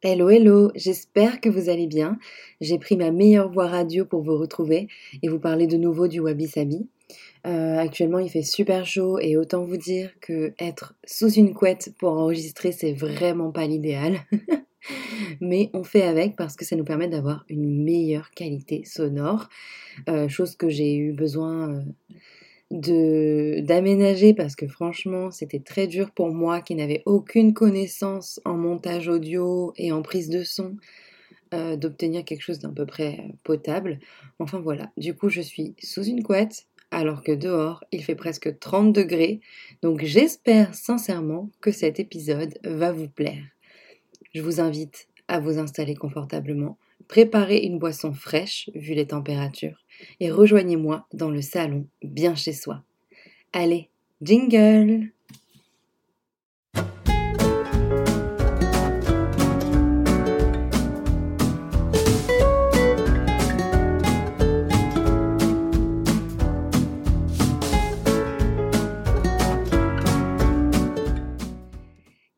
Hello, hello, j'espère que vous allez bien. J'ai pris ma meilleure voix radio pour vous retrouver et vous parler de nouveau du Wabi Sabi. Euh, actuellement, il fait super chaud et autant vous dire que être sous une couette pour enregistrer, c'est vraiment pas l'idéal. Mais on fait avec parce que ça nous permet d'avoir une meilleure qualité sonore, euh, chose que j'ai eu besoin euh, d'aménager parce que franchement c'était très dur pour moi qui n'avais aucune connaissance en montage audio et en prise de son euh, d'obtenir quelque chose d'à peu près potable. Enfin voilà, du coup je suis sous une couette alors que dehors il fait presque 30 degrés. Donc j'espère sincèrement que cet épisode va vous plaire. Je vous invite à vous installer confortablement, préparer une boisson fraîche vu les températures et rejoignez-moi dans le salon bien chez soi. Allez, jingle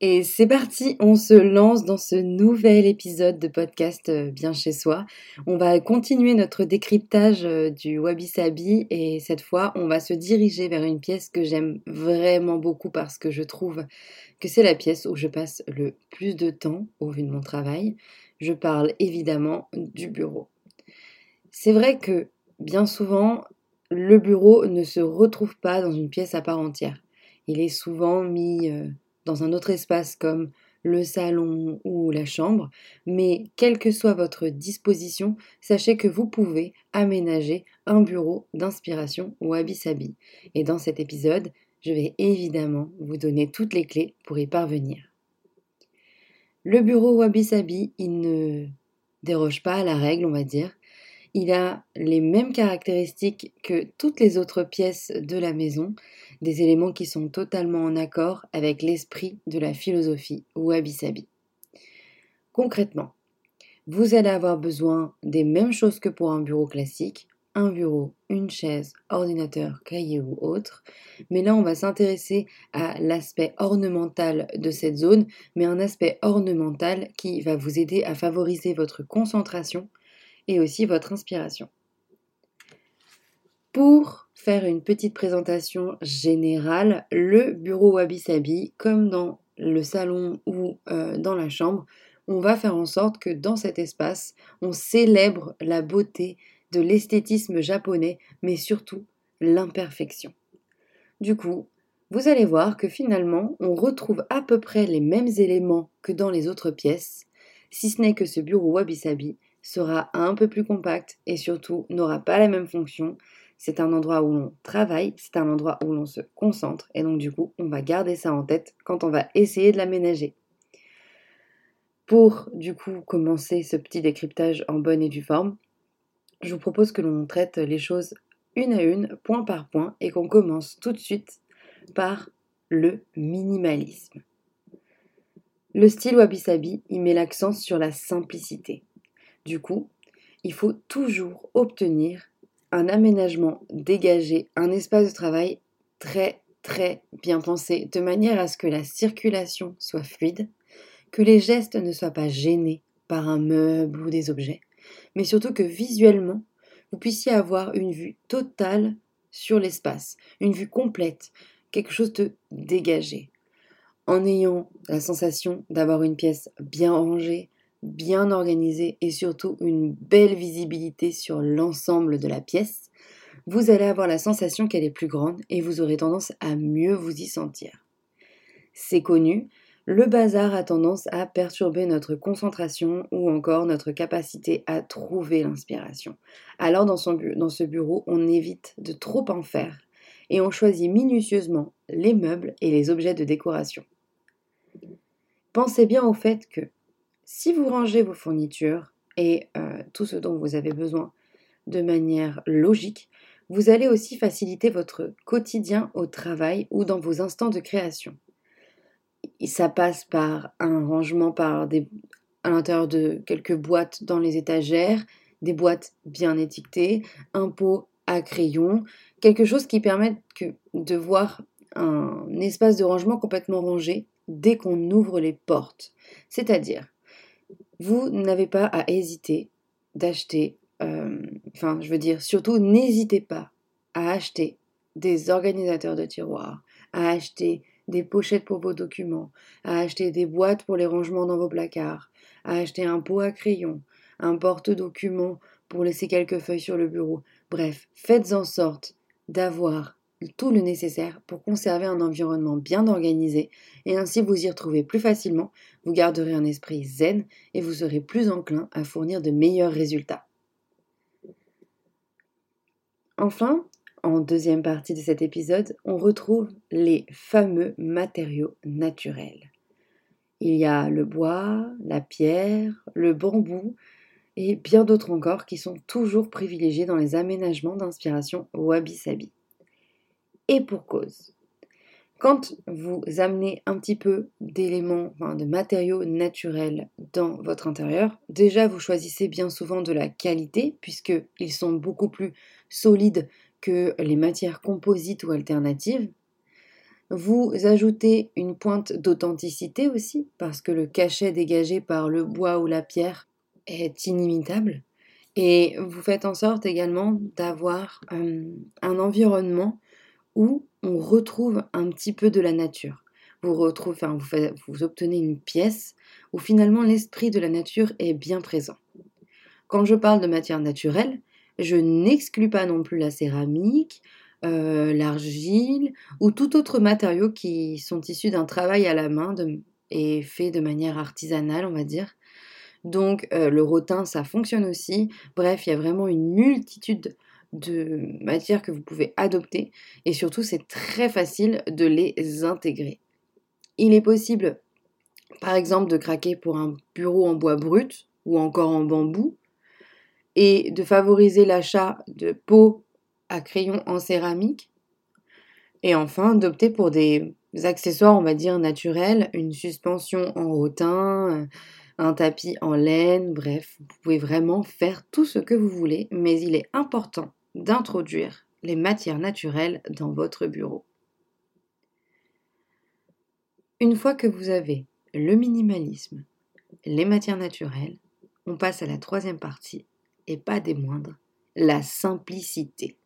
Et c'est parti, on se lance dans ce nouvel épisode de podcast euh, Bien chez soi. On va continuer notre décryptage euh, du Wabi Sabi et cette fois on va se diriger vers une pièce que j'aime vraiment beaucoup parce que je trouve que c'est la pièce où je passe le plus de temps au vu de mon travail. Je parle évidemment du bureau. C'est vrai que bien souvent le bureau ne se retrouve pas dans une pièce à part entière. Il est souvent mis... Un autre espace comme le salon ou la chambre, mais quelle que soit votre disposition, sachez que vous pouvez aménager un bureau d'inspiration wabi-sabi. Et dans cet épisode, je vais évidemment vous donner toutes les clés pour y parvenir. Le bureau wabi-sabi, il ne déroge pas à la règle, on va dire. Il a les mêmes caractéristiques que toutes les autres pièces de la maison, des éléments qui sont totalement en accord avec l'esprit de la philosophie wabi-sabi. Concrètement, vous allez avoir besoin des mêmes choses que pour un bureau classique, un bureau, une chaise, ordinateur, cahier ou autre. Mais là, on va s'intéresser à l'aspect ornemental de cette zone, mais un aspect ornemental qui va vous aider à favoriser votre concentration et aussi votre inspiration. Pour faire une petite présentation générale, le bureau Wabi Sabi, comme dans le salon ou euh, dans la chambre, on va faire en sorte que dans cet espace, on célèbre la beauté de l'esthétisme japonais, mais surtout l'imperfection. Du coup, vous allez voir que finalement, on retrouve à peu près les mêmes éléments que dans les autres pièces, si ce n'est que ce bureau Wabi Sabi sera un peu plus compact et surtout n'aura pas la même fonction, c'est un endroit où l'on travaille, c'est un endroit où l'on se concentre, et donc du coup, on va garder ça en tête quand on va essayer de l'aménager. Pour du coup commencer ce petit décryptage en bonne et due forme, je vous propose que l'on traite les choses une à une, point par point, et qu'on commence tout de suite par le minimalisme. Le style wabi-sabi, il met l'accent sur la simplicité. Du coup, il faut toujours obtenir un aménagement dégagé, un espace de travail très très bien pensé, de manière à ce que la circulation soit fluide, que les gestes ne soient pas gênés par un meuble ou des objets, mais surtout que visuellement, vous puissiez avoir une vue totale sur l'espace, une vue complète, quelque chose de dégagé, en ayant la sensation d'avoir une pièce bien rangée, bien organisé et surtout une belle visibilité sur l'ensemble de la pièce, vous allez avoir la sensation qu'elle est plus grande et vous aurez tendance à mieux vous y sentir. C'est connu, le bazar a tendance à perturber notre concentration ou encore notre capacité à trouver l'inspiration. Alors dans, dans ce bureau, on évite de trop en faire et on choisit minutieusement les meubles et les objets de décoration. Pensez bien au fait que si vous rangez vos fournitures et euh, tout ce dont vous avez besoin de manière logique, vous allez aussi faciliter votre quotidien au travail ou dans vos instants de création. Ça passe par un rangement par à l'intérieur de quelques boîtes dans les étagères, des boîtes bien étiquetées, un pot à crayon, quelque chose qui permette de voir un espace de rangement complètement rangé dès qu'on ouvre les portes. C'est-à-dire vous n'avez pas à hésiter d'acheter, euh, enfin je veux dire surtout n'hésitez pas à acheter des organisateurs de tiroirs, à acheter des pochettes pour vos documents, à acheter des boîtes pour les rangements dans vos placards, à acheter un pot à crayon, un porte-documents pour laisser quelques feuilles sur le bureau. Bref, faites en sorte d'avoir tout le nécessaire pour conserver un environnement bien organisé et ainsi vous y retrouver plus facilement, vous garderez un esprit zen et vous serez plus enclin à fournir de meilleurs résultats. Enfin, en deuxième partie de cet épisode, on retrouve les fameux matériaux naturels. Il y a le bois, la pierre, le bambou et bien d'autres encore qui sont toujours privilégiés dans les aménagements d'inspiration wabi-sabi. Et pour cause. Quand vous amenez un petit peu d'éléments, de matériaux naturels dans votre intérieur, déjà vous choisissez bien souvent de la qualité puisqu'ils sont beaucoup plus solides que les matières composites ou alternatives. Vous ajoutez une pointe d'authenticité aussi, parce que le cachet dégagé par le bois ou la pierre est inimitable. Et vous faites en sorte également d'avoir euh, un environnement où on retrouve un petit peu de la nature. Vous, retrouvez, enfin, vous, vous obtenez une pièce où finalement l'esprit de la nature est bien présent. Quand je parle de matière naturelle, je n'exclus pas non plus la céramique, euh, l'argile ou tout autre matériau qui sont issus d'un travail à la main et fait de manière artisanale, on va dire. Donc euh, le rotin, ça fonctionne aussi. Bref, il y a vraiment une multitude de matières que vous pouvez adopter et surtout c'est très facile de les intégrer. Il est possible par exemple de craquer pour un bureau en bois brut ou encore en bambou et de favoriser l'achat de pots à crayon en céramique. Et enfin, d'opter pour des accessoires, on va dire, naturels, une suspension en rotin, un tapis en laine, bref, vous pouvez vraiment faire tout ce que vous voulez, mais il est important d'introduire les matières naturelles dans votre bureau. Une fois que vous avez le minimalisme, les matières naturelles, on passe à la troisième partie, et pas des moindres, la simplicité.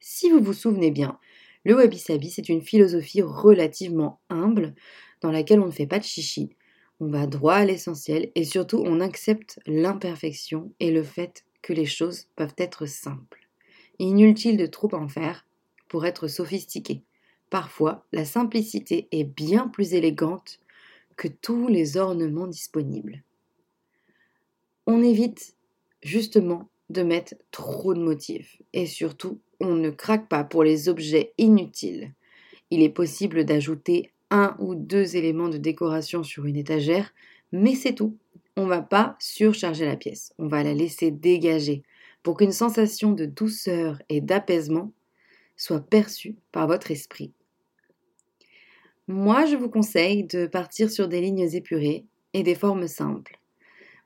Si vous vous souvenez bien, le wabi-sabi, c'est une philosophie relativement humble dans laquelle on ne fait pas de chichi, on va droit à l'essentiel et surtout on accepte l'imperfection et le fait que les choses peuvent être simples. Inutile de trop en faire pour être sophistiqué. Parfois, la simplicité est bien plus élégante que tous les ornements disponibles. On évite justement de mettre trop de motifs. Et surtout, on ne craque pas pour les objets inutiles. Il est possible d'ajouter un ou deux éléments de décoration sur une étagère, mais c'est tout. On ne va pas surcharger la pièce, on va la laisser dégager pour qu'une sensation de douceur et d'apaisement soit perçue par votre esprit. Moi, je vous conseille de partir sur des lignes épurées et des formes simples.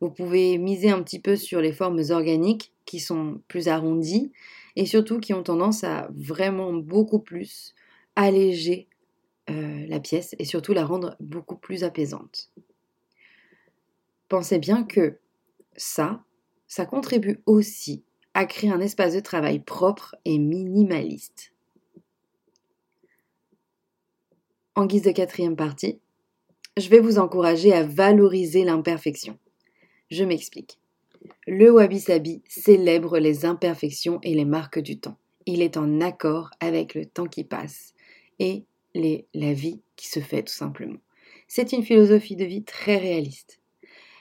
Vous pouvez miser un petit peu sur les formes organiques qui sont plus arrondies et surtout qui ont tendance à vraiment beaucoup plus alléger euh, la pièce et surtout la rendre beaucoup plus apaisante. Pensez bien que ça, ça contribue aussi à créer un espace de travail propre et minimaliste. En guise de quatrième partie, je vais vous encourager à valoriser l'imperfection. Je m'explique. Le wabi-sabi célèbre les imperfections et les marques du temps. Il est en accord avec le temps qui passe et la vie qui se fait tout simplement. C'est une philosophie de vie très réaliste.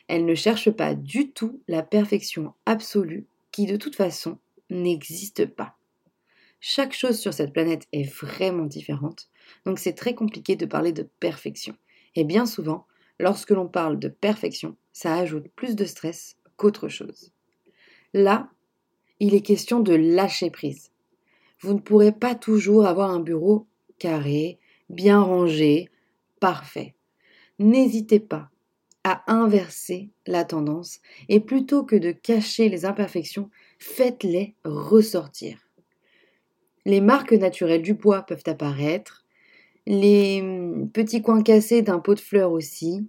Elle ne cherche pas du tout la perfection absolue de toute façon n'existe pas. Chaque chose sur cette planète est vraiment différente, donc c'est très compliqué de parler de perfection. Et bien souvent, lorsque l'on parle de perfection, ça ajoute plus de stress qu'autre chose. Là, il est question de lâcher prise. Vous ne pourrez pas toujours avoir un bureau carré, bien rangé, parfait. N'hésitez pas inverser la tendance et plutôt que de cacher les imperfections, faites-les ressortir. Les marques naturelles du bois peuvent apparaître, les hum, petits coins cassés d'un pot de fleurs aussi,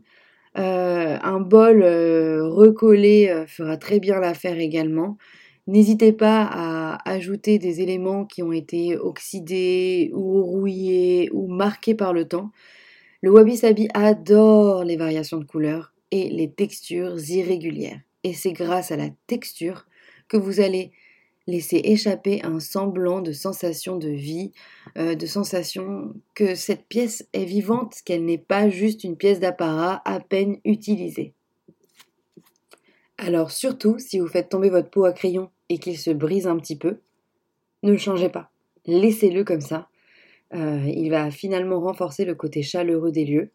un bol recollé fera très bien l'affaire également. N'hésitez pas à ajouter des éléments qui ont été oxydés ou rouillés ou marqués par le temps. Le wabi-sabi adore les variations de couleurs et les textures irrégulières. Et c'est grâce à la texture que vous allez laisser échapper un semblant de sensation de vie, euh, de sensation que cette pièce est vivante, qu'elle n'est pas juste une pièce d'apparat à peine utilisée. Alors surtout, si vous faites tomber votre pot à crayon et qu'il se brise un petit peu, ne le changez pas. Laissez-le comme ça. Euh, il va finalement renforcer le côté chaleureux des lieux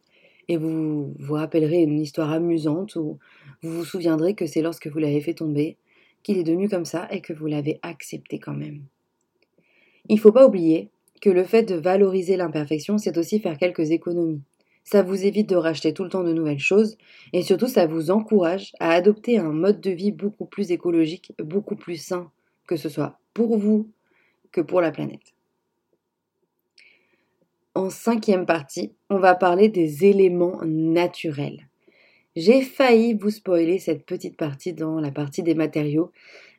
et vous vous rappellerez une histoire amusante ou vous vous souviendrez que c'est lorsque vous l'avez fait tomber qu'il est devenu comme ça et que vous l'avez accepté quand même. Il ne faut pas oublier que le fait de valoriser l'imperfection, c'est aussi faire quelques économies. Ça vous évite de racheter tout le temps de nouvelles choses et surtout ça vous encourage à adopter un mode de vie beaucoup plus écologique, beaucoup plus sain, que ce soit pour vous que pour la planète. En cinquième partie, on va parler des éléments naturels. J'ai failli vous spoiler cette petite partie dans la partie des matériaux,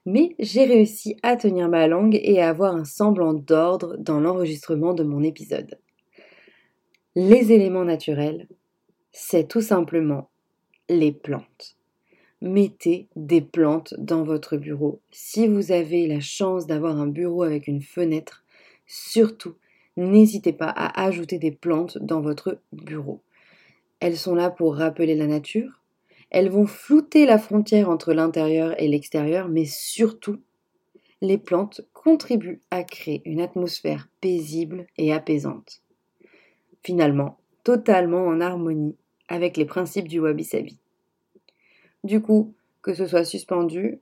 mais j'ai réussi à tenir ma langue et à avoir un semblant d'ordre dans l'enregistrement de mon épisode. Les éléments naturels, c'est tout simplement les plantes. Mettez des plantes dans votre bureau. Si vous avez la chance d'avoir un bureau avec une fenêtre, surtout, n'hésitez pas à ajouter des plantes dans votre bureau. Elles sont là pour rappeler la nature. Elles vont flouter la frontière entre l'intérieur et l'extérieur, mais surtout, les plantes contribuent à créer une atmosphère paisible et apaisante finalement totalement en harmonie avec les principes du wabi-sabi. Du coup, que ce soit suspendu,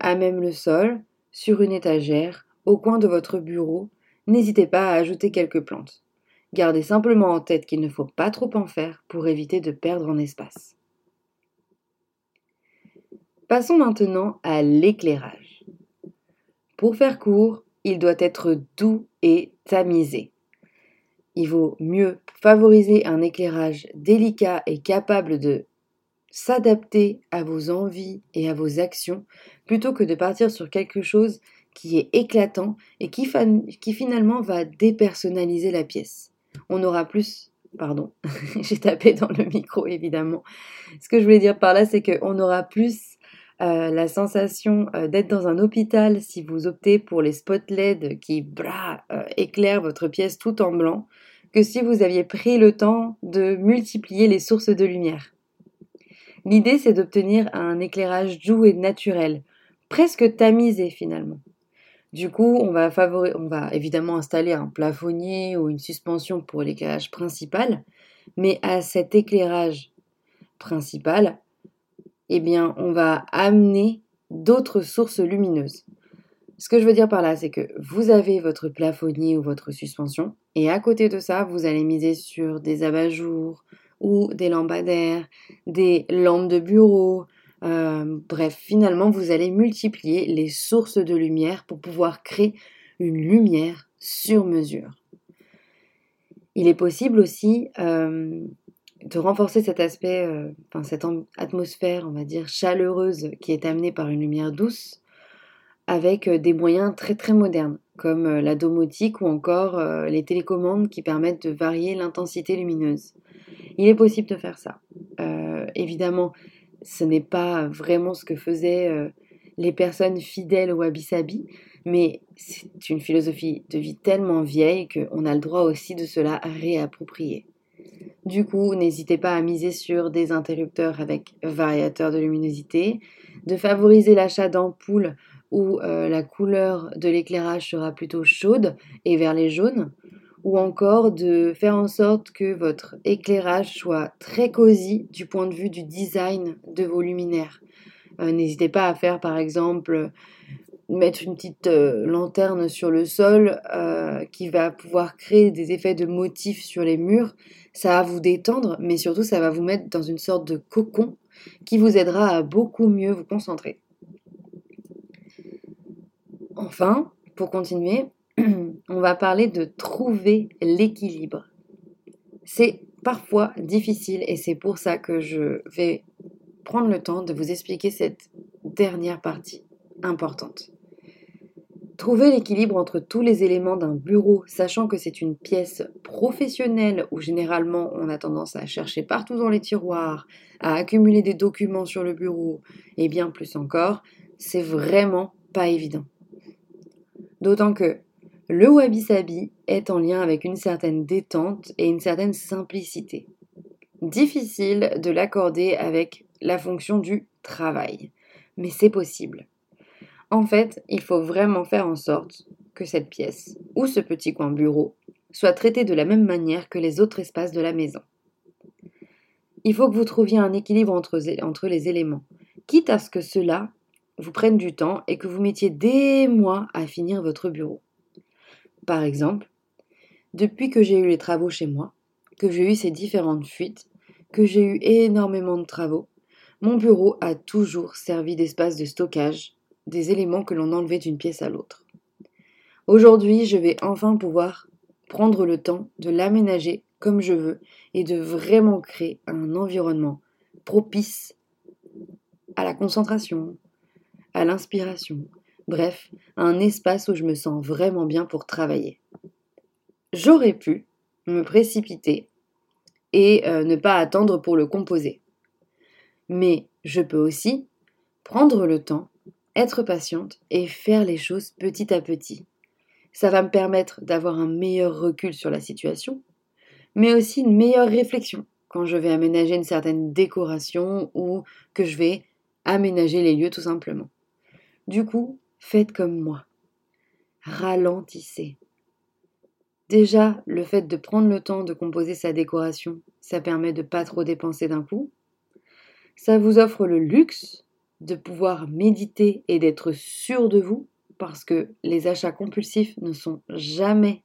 à même le sol, sur une étagère, au coin de votre bureau, n'hésitez pas à ajouter quelques plantes. Gardez simplement en tête qu'il ne faut pas trop en faire pour éviter de perdre en espace. Passons maintenant à l'éclairage. Pour faire court, il doit être doux et tamisé il vaut mieux favoriser un éclairage délicat et capable de s'adapter à vos envies et à vos actions plutôt que de partir sur quelque chose qui est éclatant et qui, finalement va dépersonnaliser la pièce. On aura plus pardon, j'ai tapé dans le micro évidemment. Ce que je voulais dire par là, c'est qu'on aura plus euh, la sensation euh, d'être dans un hôpital si vous optez pour les spots LED qui bra, euh, éclairent votre pièce tout en blanc que si vous aviez pris le temps de multiplier les sources de lumière. L'idée, c'est d'obtenir un éclairage doux et naturel, presque tamisé finalement. Du coup, on va, évidemment installer un plafonnier ou une suspension pour l'éclairage principal, mais à cet éclairage principal, eh bien, on va amener d'autres sources lumineuses. Ce que je veux dire par là, c'est que vous avez votre plafonnier ou votre suspension, et à côté de ça, vous allez miser sur des abat-jours ou des lampadaires, des lampes de bureau. Euh, bref, finalement, vous allez multiplier les sources de lumière pour pouvoir créer une lumière sur mesure. Il est possible aussi euh, de renforcer cet aspect, euh, cette atmosphère, on va dire, chaleureuse qui est amenée par une lumière douce avec des moyens très très modernes, comme la domotique ou encore les télécommandes qui permettent de varier l'intensité lumineuse. Il est possible de faire ça. évidemment, ce n'est pas vraiment ce que faisaient les personnes fidèles au wabi-sabi, mais c'est une philosophie de vie tellement vieille qu'on a le droit aussi de cela réapproprier. Du coup, n'hésitez pas à miser sur des interrupteurs avec variateur de luminosité, de favoriser l'achat d'ampoules où euh, la couleur de l'éclairage sera plutôt chaude et vers les jaunes, ou encore de faire en sorte que votre éclairage soit très cosy du point de vue du design de vos luminaires. Euh, n'hésitez pas à faire par exemple mettre une petite euh, lanterne sur le sol qui va pouvoir créer des effets de motifs sur les murs. Ça va vous détendre, mais surtout ça va vous mettre dans une sorte de cocon qui vous aidera à beaucoup mieux vous concentrer. Enfin, pour continuer, on va parler de trouver l'équilibre. C'est parfois difficile et c'est pour ça que je vais prendre le temps de vous expliquer cette dernière partie importante. Trouver l'équilibre entre tous les éléments d'un bureau, sachant que c'est une pièce professionnelle où généralement on a tendance à chercher partout dans les tiroirs, à accumuler des documents sur le bureau et bien plus encore, c'est vraiment pas évident. D'autant que le wabi-sabi est en lien avec une certaine détente et une certaine simplicité. Difficile de l'accorder avec la fonction du travail, mais c'est possible. En fait, il faut vraiment faire en sorte que cette pièce ou ce petit coin bureau soit traité de la même manière que les autres espaces de la maison. Il faut que vous trouviez un équilibre entre, les éléments, quitte à ce que cela vous prenne du temps et que vous mettiez des mois à finir votre bureau. Par exemple, depuis que j'ai eu les travaux chez moi, que j'ai eu ces différentes fuites, que j'ai eu énormément de travaux, mon bureau a toujours servi d'espace de stockage des éléments que l'on enlevait d'une pièce à l'autre. Aujourd'hui, je vais enfin pouvoir prendre le temps de l'aménager comme je veux et de vraiment créer un environnement propice à la concentration, à l'inspiration, bref, un espace où je me sens vraiment bien pour travailler. J'aurais pu me précipiter et euh, ne pas attendre pour le composer. Mais je peux aussi prendre le temps, être patiente et faire les choses petit à petit. Ça va me permettre d'avoir un meilleur recul sur la situation, mais aussi une meilleure réflexion quand je vais aménager une certaine décoration ou que je vais aménager les lieux tout simplement. Du coup, faites comme moi. Ralentissez. Déjà, le fait de prendre le temps de composer sa décoration, ça permet de pas trop dépenser d'un coup. Ça vous offre le luxe de pouvoir méditer et d'être sûr de vous parce que les achats compulsifs ne sont jamais,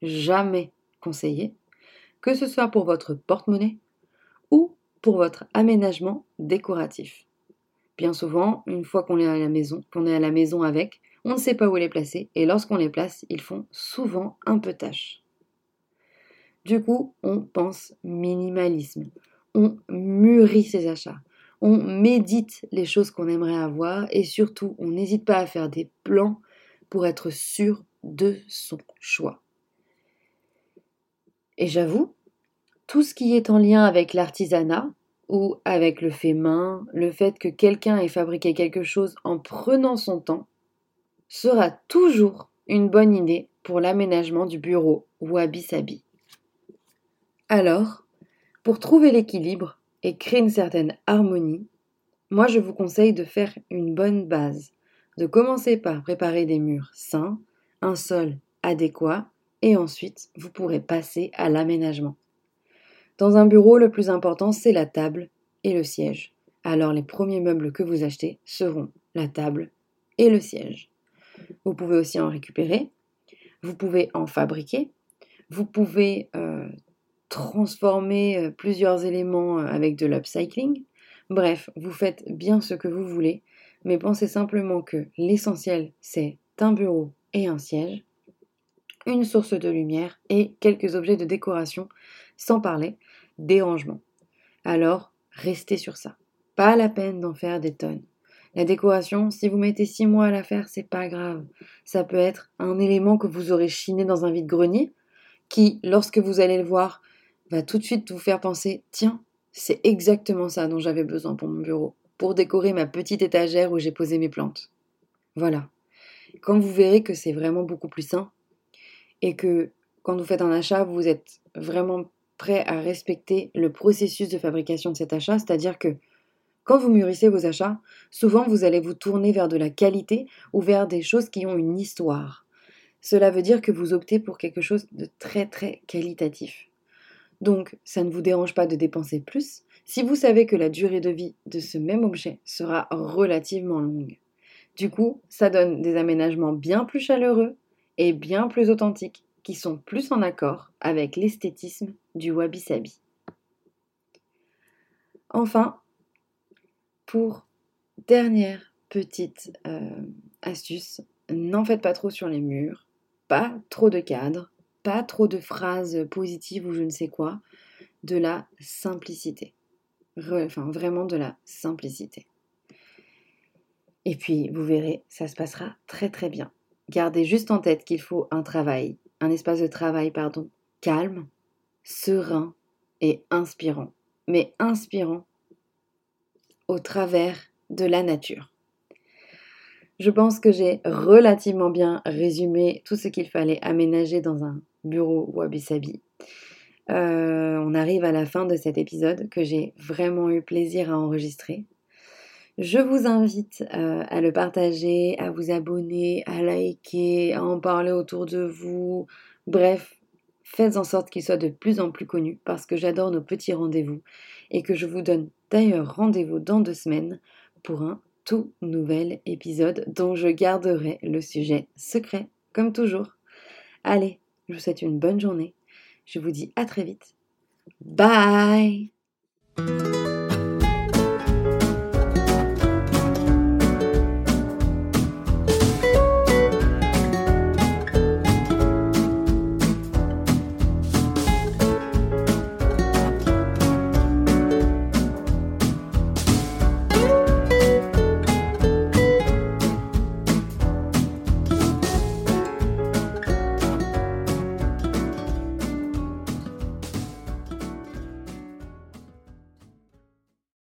jamais conseillés, que ce soit pour votre porte-monnaie ou pour votre aménagement décoratif. Bien souvent, une fois qu'on est à la maison, avec, on ne sait pas où les placer et lorsqu'on les place, ils font souvent un peu tâche. Du coup, on pense minimalisme, on mûrit ses achats, on médite les choses qu'on aimerait avoir et surtout, on n'hésite pas à faire des plans pour être sûr de son choix. Et j'avoue, tout ce qui est en lien avec l'artisanat, ou avec le fait main, le fait que quelqu'un ait fabriqué quelque chose en prenant son temps, sera toujours une bonne idée pour l'aménagement du bureau wabi-sabi. Alors, pour trouver l'équilibre et créer une certaine harmonie, moi je vous conseille de faire une bonne base, de commencer par préparer des murs sains, un sol adéquat, et ensuite vous pourrez passer à l'aménagement. Dans un bureau, le plus important, c'est la table et le siège. Alors les premiers meubles que vous achetez seront la table et le siège. Vous pouvez aussi en récupérer, vous pouvez en fabriquer, vous pouvez euh, transformer euh, plusieurs éléments euh, avec de l'upcycling. Bref, vous faites bien ce que vous voulez, mais pensez simplement que l'essentiel, c'est un bureau et un siège, une source de lumière et quelques objets de décoration, sans parler dérangement. Alors, restez sur ça. Pas la peine d'en faire des tonnes. La décoration, si vous mettez six mois à la faire, c'est pas grave. Ça peut être un élément que vous aurez chiné dans un vide-grenier, qui, lorsque vous allez le voir, va tout de suite vous faire penser tiens, c'est exactement ça dont j'avais besoin pour mon bureau, pour décorer ma petite étagère où j'ai posé mes plantes. Voilà. Quand vous verrez que c'est vraiment beaucoup plus sain, et que quand vous faites un achat, vous êtes vraiment prêt à respecter le processus de fabrication de cet achat, c'est-à-dire que quand vous mûrissez vos achats, souvent vous allez vous tourner vers de la qualité ou vers des choses qui ont une histoire. Cela veut dire que vous optez pour quelque chose de très très qualitatif. Donc, ça ne vous dérange pas de dépenser plus si vous savez que la durée de vie de ce même objet sera relativement longue. Du coup, ça donne des aménagements bien plus chaleureux et bien plus authentiques qui sont plus en accord avec l'esthétisme du wabi-sabi. Enfin, pour dernière petite euh, astuce, n'en faites pas trop sur les murs, pas trop de cadres, pas trop de phrases positives ou je ne sais quoi. de la simplicité. enfin, vraiment de la simplicité. Et puis, vous verrez, ça se passera très très bien. Gardez juste en tête qu'il faut un travail, un espace de travail, pardon, calme, serein et inspirant. Mais inspirant au travers de la nature. Je pense que j'ai relativement bien résumé tout ce qu'il fallait aménager dans un bureau wabi-sabi. Euh, on arrive à la fin de cet épisode que j'ai vraiment eu plaisir à enregistrer. Je vous invite euh, à le partager, à vous abonner, à liker, à en parler autour de vous. Bref, faites en sorte qu'il soit de plus en plus connu parce que j'adore nos petits rendez-vous et que je vous donne d'ailleurs rendez-vous dans deux semaines pour un tout nouvel épisode dont je garderai le sujet secret, comme toujours. Allez, je vous souhaite une bonne journée. Je vous dis à très vite. Bye